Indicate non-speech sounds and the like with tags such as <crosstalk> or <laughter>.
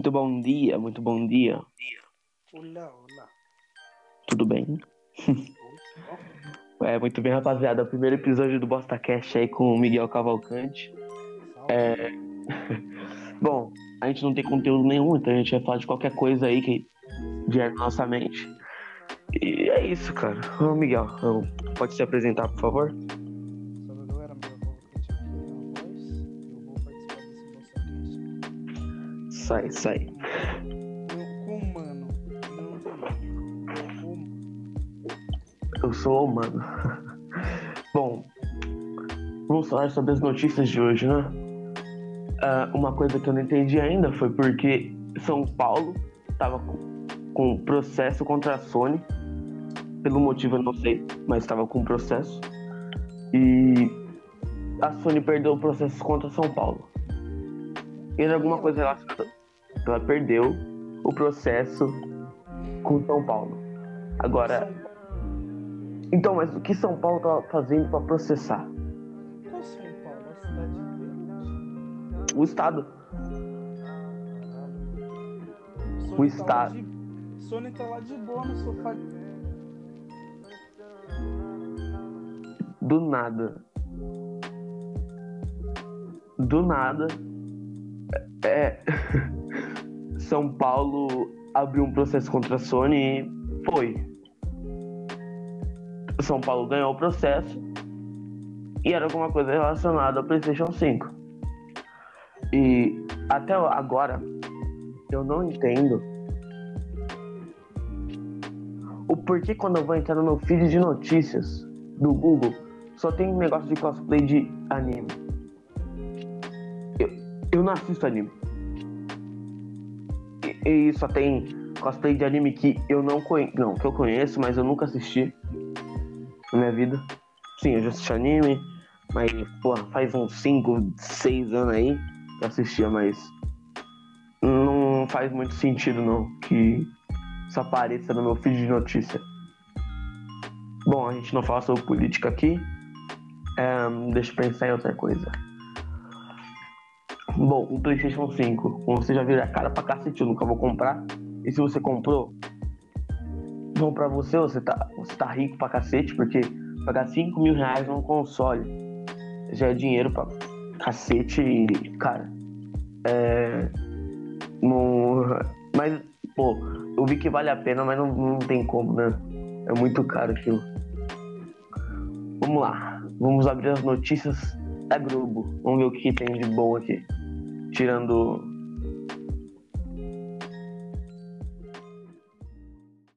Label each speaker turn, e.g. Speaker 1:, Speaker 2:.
Speaker 1: Muito bom dia, muito bom dia.
Speaker 2: Olá, olá.
Speaker 1: Tudo bem? É, muito bem, rapaziada. O primeiro episódio do Bosta Cash aí com o Miguel Cavalcante. É... <laughs> Bom, a gente não tem conteúdo nenhum, então a gente vai falar de qualquer coisa aí que vier na nossa mente. E é isso, cara. Ô, Miguel, pode se apresentar, por favor? Sai, sai.
Speaker 2: Com humano.
Speaker 1: Eu sou humano. <laughs> Bom, vamos falar sobre as notícias de hoje, né? Ah, uma coisa que eu não entendi ainda foi porque São Paulo estava com, processo contra a Sony. Pelo motivo eu não sei, mas estava com processo. E a Sony perdeu o processo contra São Paulo. E era alguma coisa relacionada. Ela perdeu o processo com São Paulo. Agora, então, mas o que São Paulo tá fazendo para processar?
Speaker 2: São Paulo? A cidade?
Speaker 1: O Estado. O
Speaker 2: tá
Speaker 1: Estado.
Speaker 2: de- Sony tá lá de boa no sofá.
Speaker 1: Do nada. Do nada. É. <laughs> São Paulo abriu um processo contra a Sony e foi. São Paulo ganhou o processo e era alguma coisa relacionada ao PlayStation 5. E até agora eu não entendo o porquê quando eu vou entrar no feed de notícias do Google só tem negócio de cosplay de anime. Eu, eu não assisto anime. E, só tem cosplay de anime que eu não conheço. Não, que eu conheço, mas eu nunca assisti na minha vida. Sim, eu já assisti anime, mas, pô, faz uns 5, 6 anos aí que eu assistia, mas não faz muito sentido não que isso apareça no meu feed de notícia. Bom, a gente não fala sobre política aqui. É, deixa eu pensar em outra coisa. Bom, o PlayStation 5, como você já viu, é cara pra cacete, eu nunca vou comprar. E se você comprou, bom pra você, você tá, você tá rico pra cacete, porque pagar 5 mil reais num console já é dinheiro pra cacete e, cara, é. Não, mas, pô, eu vi que vale a pena, mas não, não tem como, né? É muito caro aquilo. Vamos lá. Vamos abrir as notícias da Globo. Vamos ver o que tem de bom aqui. Tirando